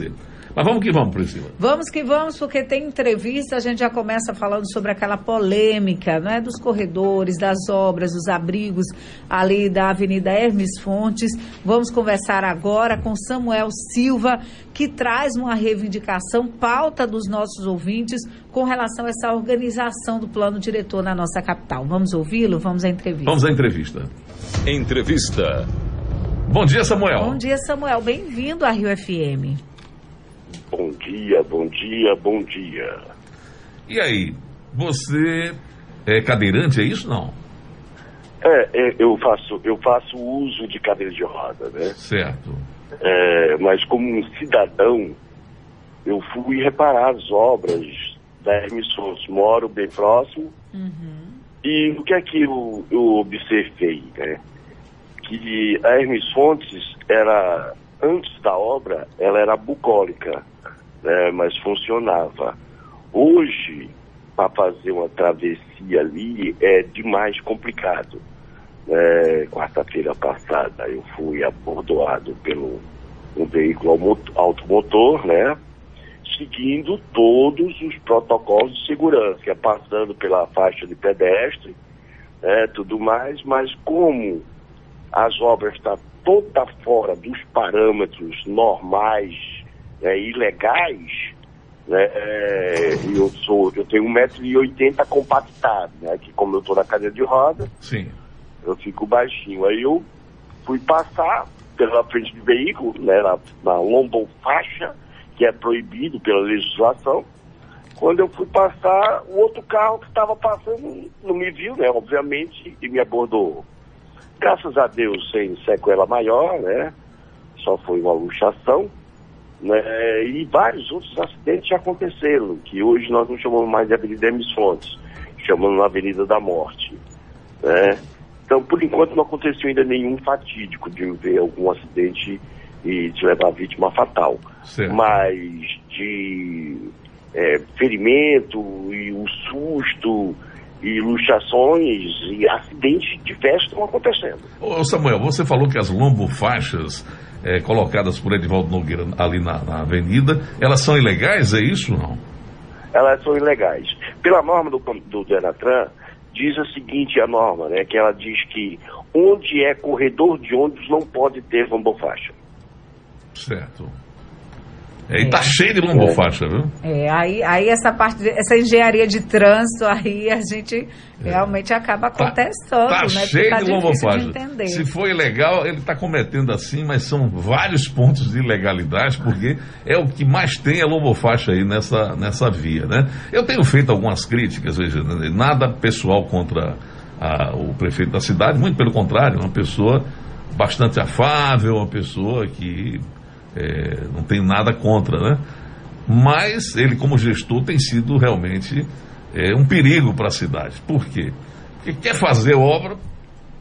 ser. Mas vamos que vamos, Priscila. Vamos que vamos, porque tem entrevista, a gente já começa falando sobre aquela polêmica, não é, dos corredores, das obras, dos abrigos ali da Avenida Hermes Fontes. Vamos conversar agora com Samuel Silva, que traz uma reivindicação, pauta dos nossos ouvintes com relação a essa organização do plano diretor na nossa capital. Vamos ouvi-lo? Vamos à entrevista. Vamos à entrevista. Entrevista. Bom dia, Samuel. Bom dia, Samuel. Bem-vindo à Rio FM. Bom dia, bom dia, bom dia. E aí, você é cadeirante, é isso não? É, é, eu faço eu faço uso de cadeira de roda, né? Certo. É, mas como um cidadão, eu fui reparar as obras da emissões. Moro bem próximo. E o que é que eu, eu observei, né? Que a Hermes Fontes era, antes da obra, ela era bucólica, né? Mas funcionava. Hoje, para fazer uma travessia ali, é demais complicado. É, Quarta-feira passada, eu fui abordoado pelo um veículo automotor, né? seguindo todos os protocolos de segurança, passando pela faixa de pedestre, né, tudo mais, mas como as obras estão toda fora dos parâmetros normais, né, ilegais, né, é, eu sou, eu tenho 1,80m compactado, né, que como eu estou na cadeira de roda, Sim. eu fico baixinho. Aí eu fui passar pela frente do veículo, né, na, na lombofaixa, que é proibido pela legislação. Quando eu fui passar, o outro carro que estava passando não me viu, né, obviamente, e me abordou. Graças a Deus, sem sequela maior, né, só foi uma luxação, né, e vários outros acidentes já aconteceram, que hoje nós não chamamos mais de Avenida Hermes Fontes, chamamos na Avenida da Morte, né. Então, por enquanto, não aconteceu ainda nenhum fatídico de ver algum acidente e de levar a vítima fatal. Certo. Mas de é, ferimento e o susto e luxações e acidentes diversos estão acontecendo. Ô Samuel, você falou que as lombofaixas é, colocadas por Edivaldo Nogueira ali na, na avenida, elas são ilegais, é isso não? Elas são ilegais. Pela norma do, do Denatran, diz o seguinte, a norma, né, que ela diz que onde é corredor de ônibus não pode ter lombofaixa. Certo. É, e tá cheio de lombofaixa, viu? É, aí, aí essa parte, de- essa engenharia de trânsito aí a gente realmente acaba contestando, tá né? cheio Fica de lombofaixa. Se for ilegal, ele está cometendo assim, mas são vários pontos de ilegalidade, porque é o que mais tem é lombofaixa aí nessa, nessa via, né? Eu tenho feito algumas críticas, veja, né, nada pessoal contra a- o prefeito da cidade, muito pelo contrário, uma pessoa bastante afável, uma pessoa que é, não tem nada contra, né? Mas ele, como gestor, tem sido realmente é, um perigo para a cidade. Por quê? Porque quer fazer obra,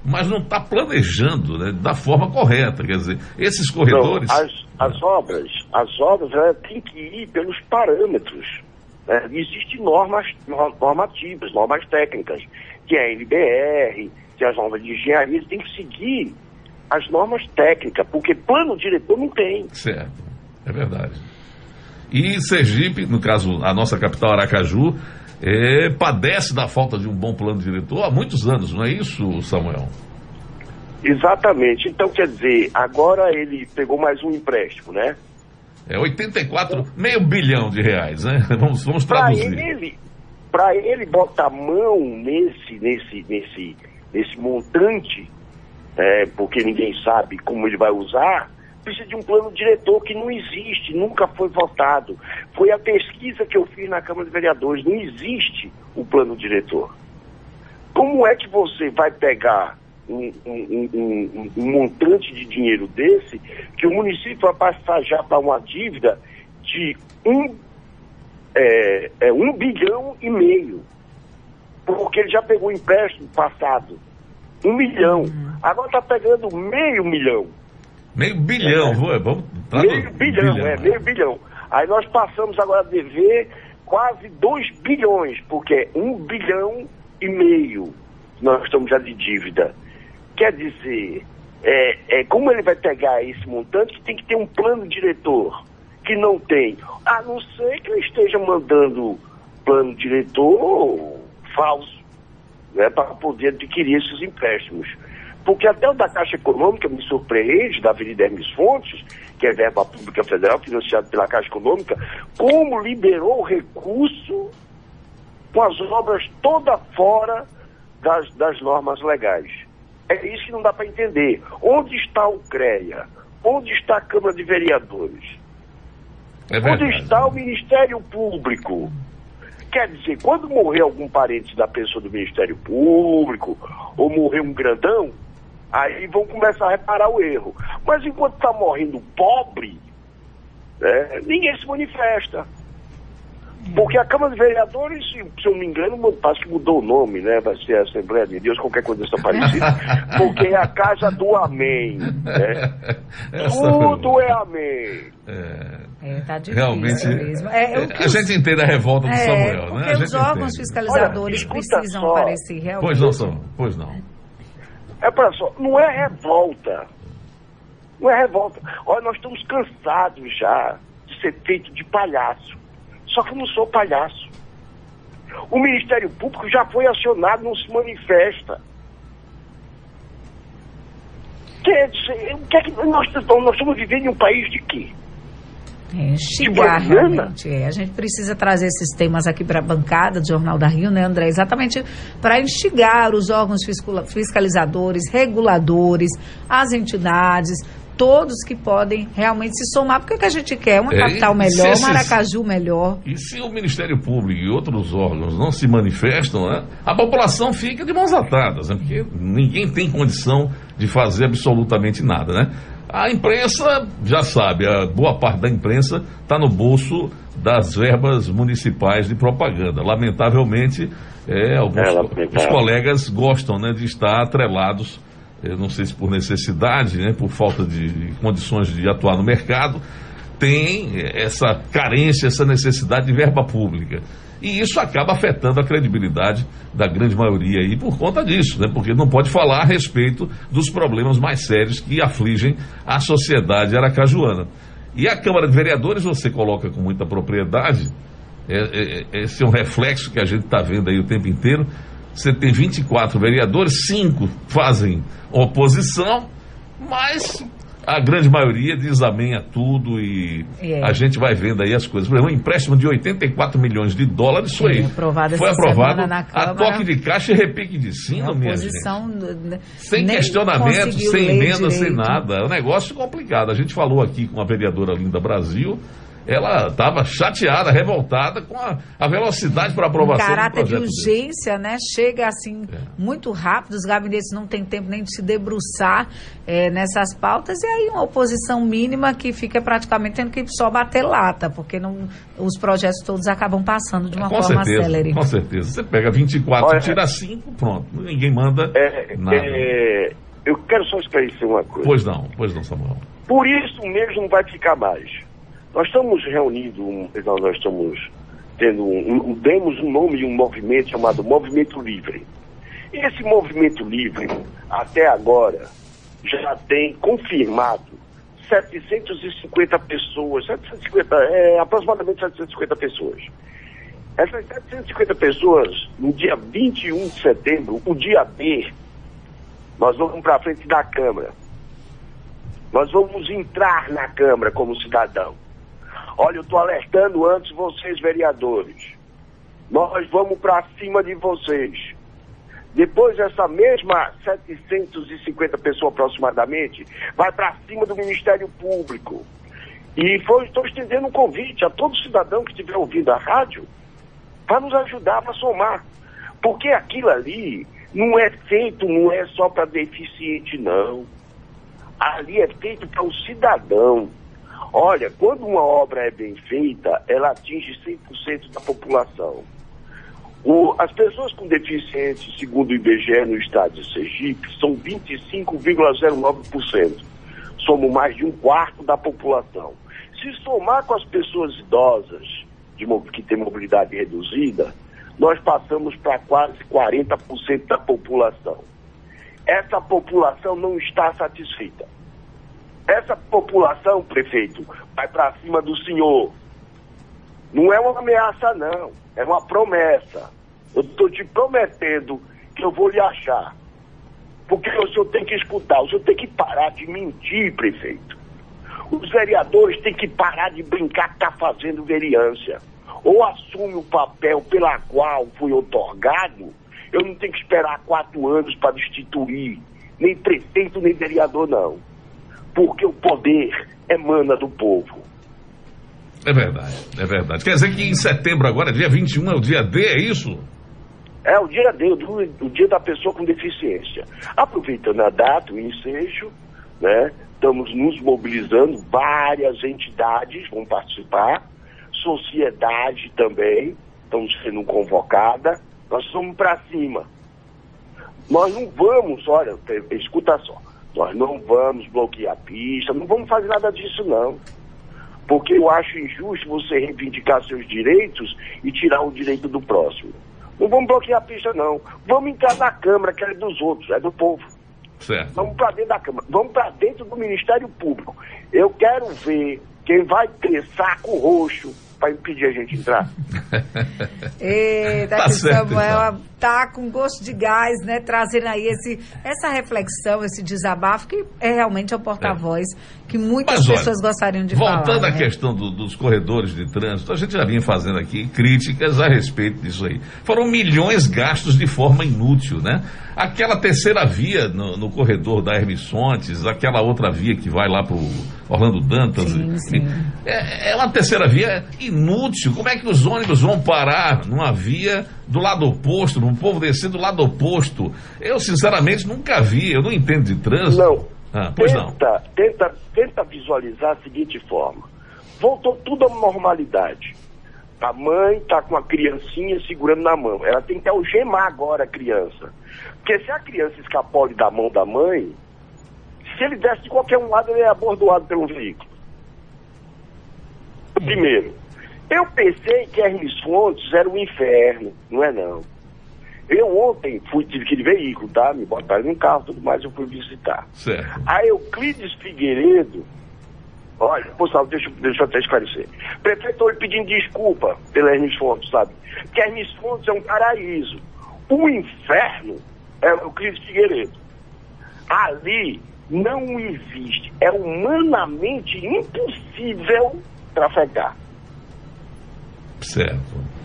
mas não está planejando né, da forma correta. Quer dizer, esses corredores. Não, as, as obras, as obras têm que ir pelos parâmetros. né? Existem normas nor- normativas, normas técnicas, que é a NBR, que é as normas de engenharia, tem que seguir as normas técnicas, porque plano diretor não tem. Certo, é verdade. E Sergipe, no caso, a nossa capital Aracaju, é, padece da falta de um bom plano diretor há muitos anos, não é isso, Samuel? Exatamente. Então, quer dizer, agora ele pegou mais um empréstimo, né? É 84, meio bilhão de reais, né? Vamos, vamos Para traduzir. ele, para ele botar mão nesse, nesse, nesse, nesse montante, é, porque ninguém sabe como ele vai usar, precisa de um plano diretor que não existe, nunca foi votado. Foi a pesquisa que eu fiz na Câmara de Vereadores, não existe o plano diretor. Como é que você vai pegar um, um- um- um- montante de dinheiro desse que o município vai passar já para uma dívida de um é, é um bilhão e meio. Porque ele já pegou empréstimo passado. Um milhão. Agora está pegando meio milhão. Meio bilhão, vou- vamos. Meio bilhão, é, meio bilhão. Aí nós passamos agora a dever quase dois bilhões, porque é um bilhão e meio nós estamos já de dívida. Quer dizer, é, é, como ele vai pegar esse montante, que tem que ter um plano diretor. que não tem? A não ser que ele esteja mandando plano diretor falso, né, para poder adquirir esses empréstimos. Porque até o da Caixa Econômica me surpreende, da Avenida Hermes Fontes, que é verba pública federal, financiada pela Caixa Econômica, como liberou o recurso com as obras toda fora das, das normas legais. É isso que não dá para entender. Onde está o CREA? Onde está a Câmara de Vereadores? É Onde está o Ministério Público? Quer dizer, quando morrer algum parente da pessoa do Ministério Público, ou morrer um grandão, aí vão começar a reparar o erro. Mas enquanto está morrendo pobre, né, ninguém se manifesta. Porque a Câmara de Vereadores, se, eu não me engano, parece que mudou o nome, né? Vai ser a Assembleia de Deus, qualquer coisa dessa parecida. Porque é a casa do Amém. Né? Tudo é Amém. É, É, tá difícil realmente, mesmo. É, é o que a os- gente entende a revolta do é, Samuel, porque né? A gente os órgãos entende. fiscalizadores Olha, precisam só. aparecer realmente. Pois não, Samuel, pois não. É para só, não é revolta. Não é revolta. Olha, nós estamos cansados já de ser feito de palhaço. Só que eu não sou palhaço. O Ministério Público já foi acionado, não se manifesta. Quer dizer, o que é que nós, estamos- nós estamos vivendo em um país de quê? É, instigar, Tipo, Mariana? realmente. É. A gente precisa trazer esses temas aqui para a bancada do Jornal da Rio, né, André? Exatamente para instigar os órgãos fiscalizadores, reguladores, as entidades, todos que podem realmente se somar. Porque o que a gente quer? Uma É, capital melhor, se esses- Maracaju melhor. E se o Ministério Público e outros órgãos não se manifestam, né, a população fica de mãos atadas, né, porque ninguém tem condição de fazer absolutamente nada, né? A imprensa já sabe, a boa parte da imprensa está no bolso das verbas municipais de propaganda. Lamentavelmente, é, alguns É, lamentável. os colegas gostam né, de estar atrelados, eu não sei se por necessidade, né, por falta de condições de atuar no mercado, tem essa carência, essa necessidade de verba pública. E isso acaba afetando a credibilidade da grande maioria aí por conta disso, né? Porque não pode falar a respeito dos problemas mais sérios que afligem a sociedade aracajuana. E a Câmara de Vereadores, você coloca com muita propriedade, é- é- esse é um reflexo que a gente está vendo aí o tempo inteiro. Você tem 24 vereadores, cinco fazem oposição, mas a grande maioria diz amém a tudo e É. a gente vai vendo aí as coisas. Por exemplo, um empréstimo de 84 milhões de dólares foi, É, aprovado foi aprovado na a toque de caixa e repique de sino, minha gente. Sem questionamento, sem emenda, sem direito. nada. É um negócio complicado. A gente falou aqui com a vereadora Linda Brasil. Ela estava chateada, revoltada com a, a velocidade para aprovação do caráter de projeto dele. urgência, né? Chega assim É. muito rápido, os gabinetes não têm tempo nem de se debruçar eh, nessas pautas, e aí uma oposição mínima que fica praticamente tendo que só bater lata, porque não, os projetos todos acabam passando de uma com forma certeza, célere. com certeza. Você pega 24, Olha- tira 5, pronto. Ninguém manda É, nada. é, eu quero só esclarecer uma coisa. Pois não, pois não, Samuel. Por isso mesmo vai ficar mais. Nós estamos reunindo, um- nós estamos tendo, um, um- demos um nome de um movimento chamado Movimento Livre. Esse Movimento Livre, até agora, já tem confirmado 750 pessoas, 750, é, aproximadamente 750 pessoas. Essas 750 pessoas, no dia 21 de setembro, o dia B, nós vamos para frente da Câmara. Nós vamos entrar na Câmara como cidadão. Olha, eu estou alertando antes vocês, vereadores. Nós vamos para cima de vocês. Depois, essa mesma 750 pessoas aproximadamente vai para cima do Ministério Público. E estou estendendo um convite a todo cidadão que estiver ouvindo a rádio para nos ajudar, para somar. Porque aquilo ali não é feito, não é só para deficiente, não. Ali é feito para o cidadão. Olha, quando uma obra é bem feita, ela atinge 100% da população. O- as pessoas com deficiência, segundo o IBGE no estado de Sergipe, são 25,09%. Somos mais de um quarto da população. Se somar com as pessoas idosas de que têm mobilidade reduzida, nós passamos para quase 40% da população. Essa população não está satisfeita. Essa população, prefeito, vai para cima do senhor. Não é uma ameaça, não. É uma promessa. Eu estou te prometendo que eu vou lhe achar. Porque o senhor tem que escutar, o senhor tem que parar de mentir, prefeito. Os vereadores têm que parar de brincar que está fazendo vereança. Ou assume o papel pela qual foi otorgado, eu não tenho que esperar quatro anos para destituir nem prefeito, nem vereador, não. Porque o poder emana do povo. É verdade, é verdade. Quer dizer que em setembro agora, dia 21, é o dia D, é isso? É o dia D, o, o dia da pessoa com deficiência. Aproveitando a data, o ensejo, né? Estamos nos mobilizando, várias entidades vão participar, sociedade também, estamos sendo convocada, nós somos para cima. Nós não vamos, olha, escuta só, nós não vamos bloquear a pista, não vamos fazer nada disso não. Porque eu acho injusto você reivindicar seus direitos e tirar o direito do próximo. Não vamos bloquear a pista não. Vamos entrar na Câmara, que é dos outros, é do povo. Certo. Vamos para dentro da Câmara, vamos para dentro do Ministério Público. Eu quero ver quem vai ter saco roxo para impedir a gente entrar. Eita, tá que certo, Samuel então. tá com gosto de gás, né? Trazendo aí esse, essa reflexão, esse desabafo, que é realmente o porta-voz é. Que muitas Mas, pessoas olha, gostariam de voltando falar. Voltando à né? questão do, dos corredores de trânsito, a gente já vinha fazendo aqui críticas a respeito disso aí. Foram milhões gastos de forma inútil, né? Aquela terceira via no, no corredor da Hermes Fontes, aquela outra via que vai lá para o Orlando Dantas. Sim, sim. É, é uma terceira via inútil. Como é que os ônibus vão parar numa via do lado oposto, num povo descendo do lado oposto? Eu, sinceramente, nunca vi. Eu não entendo de trânsito. Não. Ah, tenta. Tenta, tenta visualizar a seguinte forma. Voltou tudo à normalidade. A mãe está com a criancinha segurando na mão. Ela tem que algemar agora a criança. Porque se a criança escapole da mão da mãe, se ele desce de qualquer um lado, ele é abordoado pelo veículo. Primeiro, eu pensei que Hermes Fontes era um inferno, não é não. Eu ontem fui, tive que ir de veículo, tá? Me botaram num carro tudo mais, eu fui visitar. Certo. A Euclides Figueiredo, olha, pessoal, deixa, deixa eu até esclarecer. Prefeito hoje pedindo desculpa pela Hermes Fontes, sabe? Porque Hermes Fontes é um paraíso. O inferno é o Cris Figueiredo. Ali não existe, é humanamente impossível trafegar. Certo.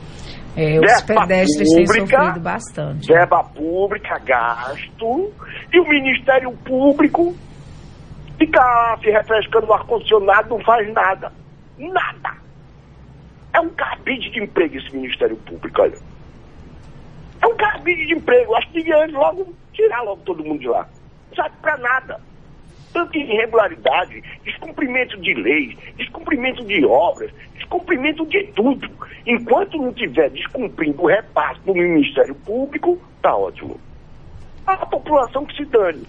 É, os pedestres pública, têm sofrido bastante. Verba pública, gasto, e o Ministério Público fica se refrescando o ar-condicionado, não faz nada. Nada. É um cabide de emprego esse Ministério Público, olha. É um cabide de emprego. Acho que devia logo tirar logo todo mundo de lá. Não serve para nada. Tanta irregularidade, descumprimento de leis, descumprimento de obras, descumprimento de tudo. Enquanto não tiver descumprindo o repasse do Ministério Público, tá ótimo. A população que se dane.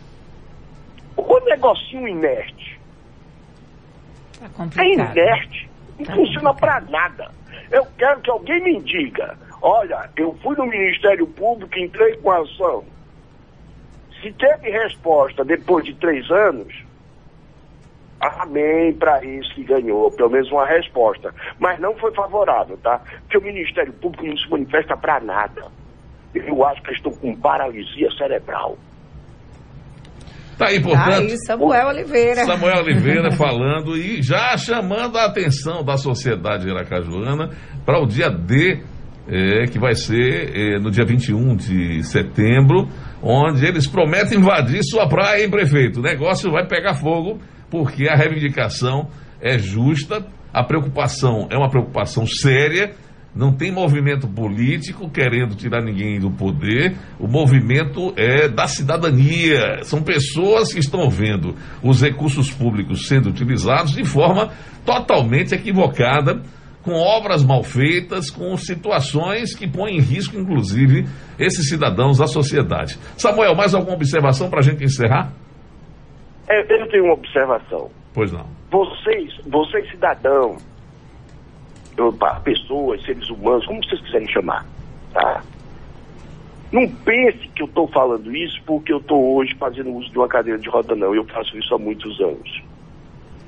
O negocinho inerte. Tá é inerte. Não tá funciona para nada. Eu quero que alguém me diga Olha, eu fui no Ministério Público, entrei com a ação. Se teve resposta depois de três anos, amém para isso que ganhou, pelo menos uma resposta. Mas não foi favorável, tá? Porque o Ministério Público não se manifesta para nada. Eu acho que estou com paralisia cerebral. Tá aí, portanto. Aí, Samuel Oliveira. Samuel Oliveira falando e já chamando a atenção da sociedade iracajuana para o dia D é, que vai ser é, no dia 21 de setembro, onde eles prometem invadir sua praia, hein, prefeito? O negócio vai pegar fogo, porque a reivindicação é justa, a preocupação é uma preocupação séria, não tem movimento político querendo tirar ninguém do poder, o movimento é da cidadania. São pessoas que estão vendo os recursos públicos sendo utilizados de forma totalmente equivocada com obras mal feitas, com situações que põem em risco, inclusive, esses cidadãos, a sociedade. Samuel, mais alguma observação para a gente encerrar? É, eu tenho uma observação. Pois não. Vocês, vocês cidadãos, pessoas, seres humanos, como vocês quiserem chamar, tá? Não pense que eu estou falando isso porque eu estou hoje fazendo uso de uma cadeira de roda, não. Eu faço isso há muitos anos.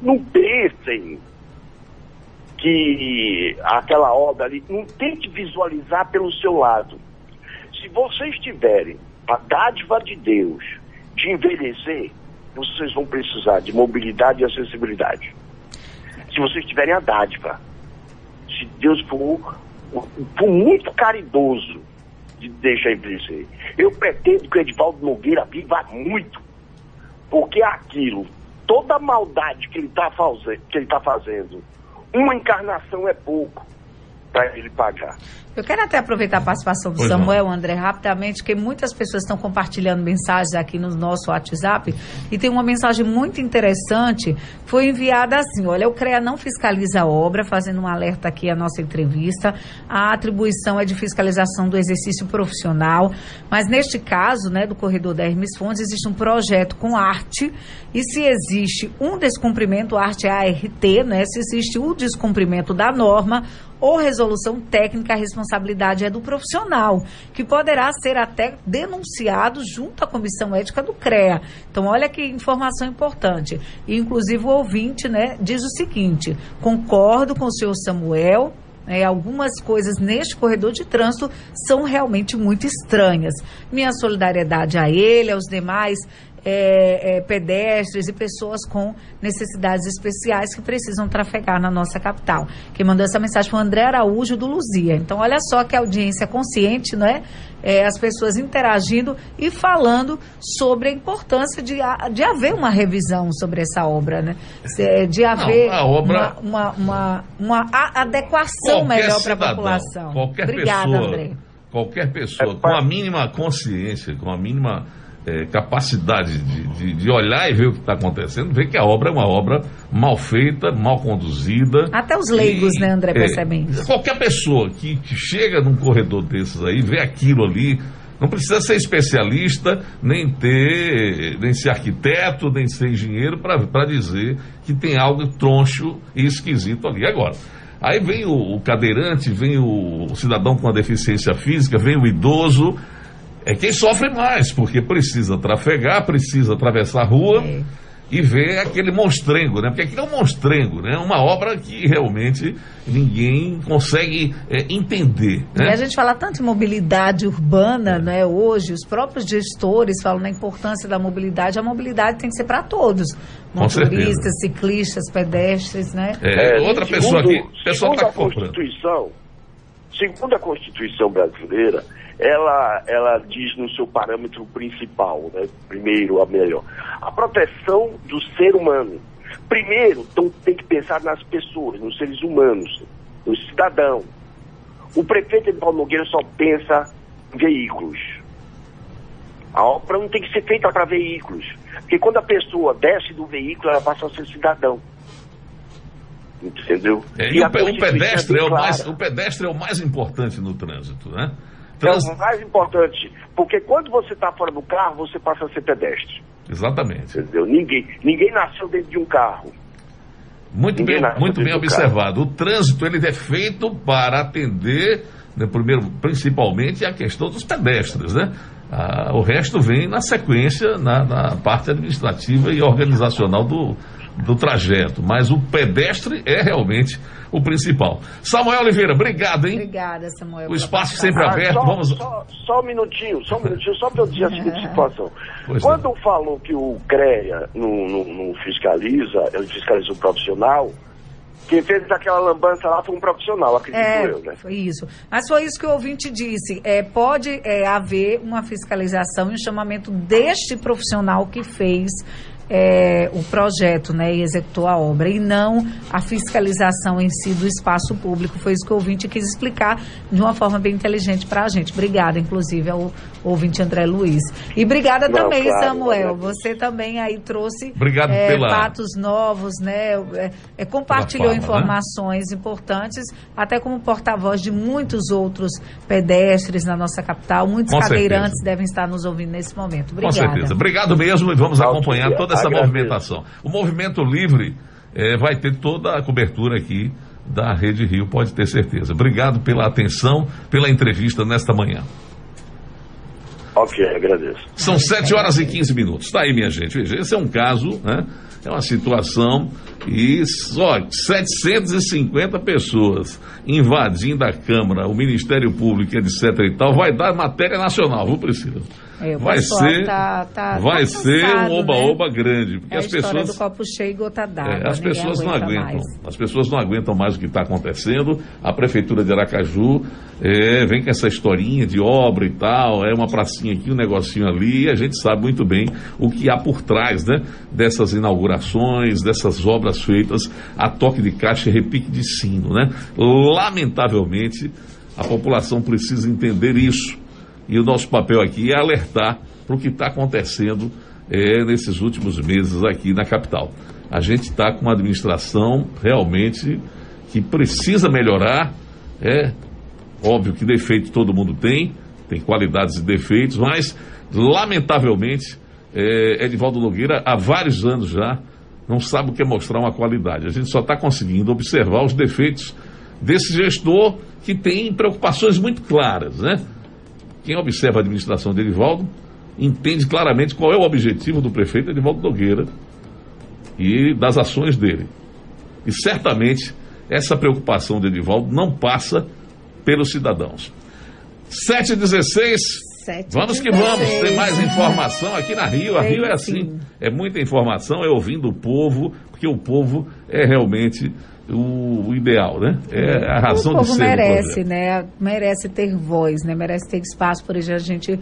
não pensem que aquela obra ali, não tente visualizar pelo seu lado. Se vocês tiverem a dádiva de Deus de envelhecer, vocês vão precisar de mobilidade e acessibilidade. Se vocês tiverem a dádiva, se Deus for, for muito caridoso de deixar envelhecer. Eu pretendo que o Edivaldo Nogueira viva muito, porque aquilo, toda a maldade que ele está tá fazendo, uma encarnação é pouco para ele pagar. Eu quero até aproveitar a participação do pois Samuel, não. André, rapidamente, porque muitas pessoas estão compartilhando mensagens aqui no nosso WhatsApp e tem uma mensagem muito interessante, foi enviada assim, olha, o CREA não fiscaliza a obra, fazendo um alerta aqui à nossa entrevista, a atribuição é de fiscalização do exercício profissional, mas neste caso, né, do corredor da Hermes Fontes, existe um projeto com arte e se existe um descumprimento, arte é ART, né, se existe o um descumprimento da norma, ou resolução técnica, a responsabilidade é do profissional, que poderá ser até denunciado junto à comissão ética do CREA. Então, olha que informação importante. E, inclusive, o ouvinte né, diz o seguinte: concordo com o senhor Samuel. É, algumas coisas neste corredor de trânsito são realmente muito estranhas. Minha solidariedade a ele, aos demais é, é, pedestres e pessoas com necessidades especiais que precisam trafegar na nossa capital. Quem mandou essa mensagem foi o André Araújo do Luzia. Então, olha só que audiência consciente, não é? é as pessoas interagindo e falando sobre a importância de, de haver uma revisão sobre essa obra, né? De haver não, obra... uma, uma, uma, uma adequação qualquer melhor para a população. Qualquer Obrigada, pessoa, André. Qualquer pessoa com a mínima consciência, com a mínima é, capacidade de, de, de, olhar e ver o que está acontecendo, ver que a obra é uma obra mal feita, mal conduzida. Até os leigos, e, né, André, é, percebem isso. Qualquer pessoa que, que chega num corredor desses aí, vê aquilo ali, não precisa ser especialista, nem ter, nem ser arquiteto, nem ser engenheiro para dizer que tem algo troncho e esquisito ali. Agora, aí vem o, o cadeirante, vem o, o cidadão com a deficiência física, vem o idoso, é quem sofre mais, porque precisa trafegar, precisa atravessar a rua é. e ver aquele monstrengo, né? Porque aquilo é um monstrengo, né? Uma obra que realmente ninguém consegue é, entender. Né? E a gente fala tanto de mobilidade urbana, é. né? Hoje, os próprios gestores falam na importância da mobilidade. A mobilidade tem que ser para todos. Motoristas, ciclistas, pedestres, né? É, outra segundo, pessoa que... Pessoa segundo tá a Constituição, segundo a Constituição brasileira, ela, ela diz no seu parâmetro principal, né? primeiro, a melhor, a proteção do ser humano. Primeiro, então, tem que pensar nas pessoas, nos seres humanos, no cidadão. O prefeito de Paulo Nogueira só pensa em veículos. A obra não tem que ser feita para veículos. Porque quando a pessoa desce do veículo, ela passa a ser cidadão. Entendeu? É, e, e o, o, pedestre é o, mais, o pedestre é o mais importante no trânsito, né? Trans... É o mais importante, porque quando você está fora do carro, você passa a ser pedestre. Exatamente. Entendeu? Ninguém, ninguém nasceu dentro de um carro. Muito ninguém bem, muito bem observado. Carro. O trânsito ele é feito para atender, né, primeiro, principalmente a questão dos pedestres, né? Ah, o resto vem na sequência, na, na parte administrativa e organizacional do, do trajeto. Mas o pedestre é realmente o principal. Samuel Oliveira, obrigado, hein? Obrigada, Samuel. O espaço sempre ah, aberto. Só, Vamos... Só, só, um minutinho, só um minutinho, só para eu dizer a seguinte situação. Pois Quando é. falou que o CREA não, não, não fiscaliza, ele fiscaliza o profissional, quem fez aquela lambança lá foi um profissional, acredito é, eu, né? Foi isso. Mas foi isso que o ouvinte disse. É, pode é, haver uma fiscalização e um chamamento deste profissional que fez é, o projeto né, e executou a obra, e não a fiscalização em si do espaço público. Foi isso que o ouvinte quis explicar de uma forma bem inteligente para a gente. Obrigada, inclusive, ao ouvinte André Luiz. E obrigada não, também, claro, Samuel. Você também aí trouxe é, pela... fatos novos, né? É, é compartilhou forma, né? informações né? importantes, até como porta-voz de muitos outros pedestres na nossa capital. Muitos Com cadeirantes certeza. devem estar nos ouvindo nesse momento. Obrigada. Com certeza. Obrigado mesmo e vamos acompanhar toda essa Agradeço. movimentação. O movimento livre é, vai ter toda a cobertura aqui da Rede Rio, pode ter certeza. Obrigado pela atenção, pela entrevista nesta manhã. Ok, agradeço. São 7 horas e 15 minutos. Tá aí, minha gente. Veja, esse é um caso, né? É uma situação e só 750 pessoas invadindo a Câmara, o Ministério Público, etc e tal, vai dar matéria nacional, viu, Priscila? É, vai ser, tá- tá- vai tá ser cansado, um oba-oba grande, porque É as pessoas do copo cheio e gota d'água. é, as pessoas não aguenta aguentam. mais. As pessoas não aguentam mais o que está acontecendo. A prefeitura de Aracaju é, vem com essa historinha de obra e tal, é uma pracinha aqui, um negocinho ali, e a gente sabe muito bem o que há por trás, né? Dessas inaugurações, dessas obras feitas a toque de caixa e repique de sino, né? Lamentavelmente, a população precisa entender isso. E o nosso papel aqui é alertar para o que está acontecendo é, nesses últimos meses aqui na capital. A gente está com uma administração realmente que precisa melhorar. É óbvio que defeito todo mundo tem, tem qualidades e defeitos, mas lamentavelmente é, Edivaldo Nogueira há vários anos já não sabe o que é mostrar uma qualidade. A gente só está conseguindo observar os defeitos desse gestor que tem preocupações muito claras, né? Quem observa a administração de Edivaldo entende claramente qual é o objetivo do prefeito Edivaldo Nogueira e das ações dele. E certamente essa preocupação de Edivaldo não passa pelos cidadãos. 716 Vamos que vamos, tem mais informação aqui na Rio. A Rio é assim, é muita informação, é ouvindo o povo, porque o povo é realmente o, o ideal, né? É a razão o de povo ser do merece, projeto. né? Merece ter voz, né? Merece ter espaço. Por exemplo, a gente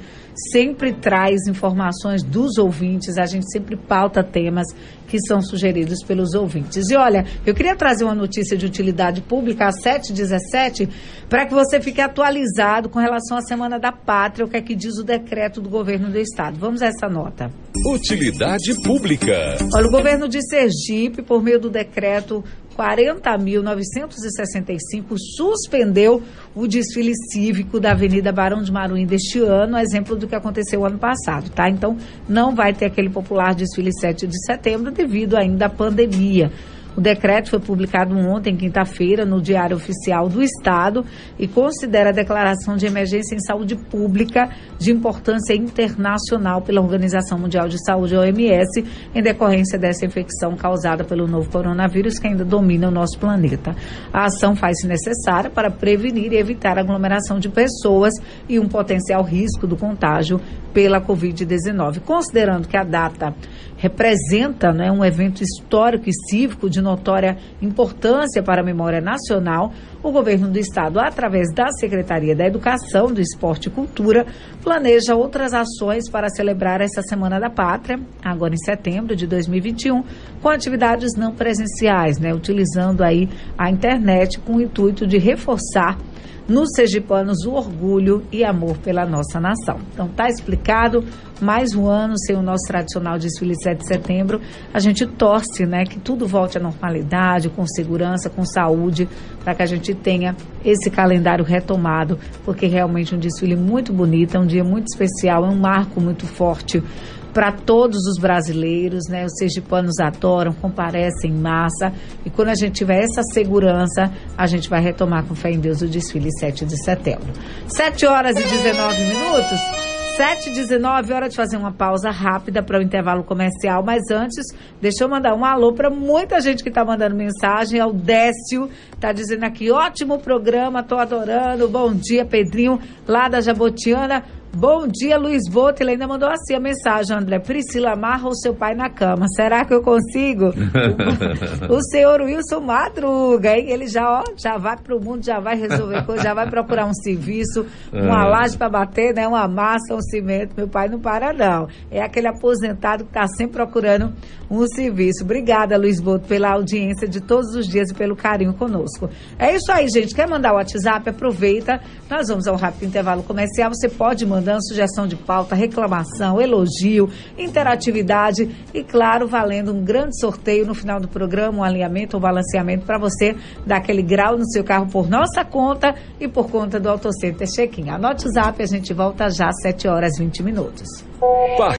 sempre traz informações dos ouvintes, a gente sempre pauta temas que são sugeridos pelos ouvintes. E olha, eu queria trazer uma notícia de utilidade pública às 7h17 para que você fique atualizado com relação à Semana da Pátria, o que é que diz o decreto do governo do estado. Vamos a essa nota. Utilidade pública. Olha, o governo de Sergipe, por meio do decreto 40.965, suspendeu o desfile cívico da Avenida Barão de Maruim deste ano, exemplo do que aconteceu ano passado, tá? Então, não vai ter aquele popular desfile 7 de setembro devido ainda à pandemia. O decreto foi publicado ontem, quinta-feira, no Diário Oficial do Estado e considera a declaração de emergência em saúde pública de importância internacional pela Organização Mundial de Saúde, OMS, em decorrência dessa infecção causada pelo novo coronavírus que ainda domina o nosso planeta. A ação faz-se necessária para prevenir e evitar a aglomeração de pessoas e um potencial risco do contágio pela Covid-19. Considerando que a data representa né, um evento histórico e cívico de notória importância para a memória nacional, o governo do estado, através da Secretaria da Educação, do Esporte e Cultura, planeja outras ações para celebrar essa Semana da Pátria, agora em setembro de 2021, com atividades não presenciais, né, utilizando aí a internet com o intuito de reforçar nos sergipanos o orgulho e amor pela nossa nação. Então tá explicado, mais um ano sem o nosso tradicional desfile 7 de setembro. A gente torce, né, que tudo volte à normalidade, com segurança, com saúde, para que a gente tenha esse calendário retomado, porque realmente é um desfile muito bonito, é um dia muito especial, é um marco muito forte para todos os brasileiros, né? Os sergipanos adoram, comparecem em massa. E quando a gente tiver essa segurança, a gente vai retomar com fé em Deus o desfile 7 de setembro. 7 horas e 19 minutos. 7 e 19 hora de fazer uma pausa rápida para o intervalo comercial, mas antes, deixa eu mandar um alô para muita gente que está mandando mensagem. É o Décio, tá dizendo aqui, ótimo programa, tô adorando. Bom dia, Pedrinho, lá da Jabotiana. Bom dia, Luiz Boto. Ele ainda mandou assim a mensagem, André. Priscila, amarra o seu pai na cama. Será que eu consigo? o, senhor Wilson Madruga, hein? Ele já, ó, já vai pro mundo, já vai resolver coisa, já vai procurar um serviço, uma É. laje para bater, né? Uma massa, um cimento. Meu pai não para, não. É aquele aposentado que está sempre procurando um serviço. Obrigada, Luiz Boto, pela audiência de todos os dias e pelo carinho conosco. É isso aí, gente. Quer mandar o WhatsApp? Aproveita. Nós vamos ao rápido intervalo comercial. Você pode mandar sugestão de pauta, reclamação, elogio, interatividade e, claro, valendo um grande sorteio no final do programa, um alinhamento ou balanceamento para você dar aquele grau no seu carro por nossa conta e por conta do Autocenter Check-in. Anote o zap, a gente volta já às 7 horas e 20 minutos.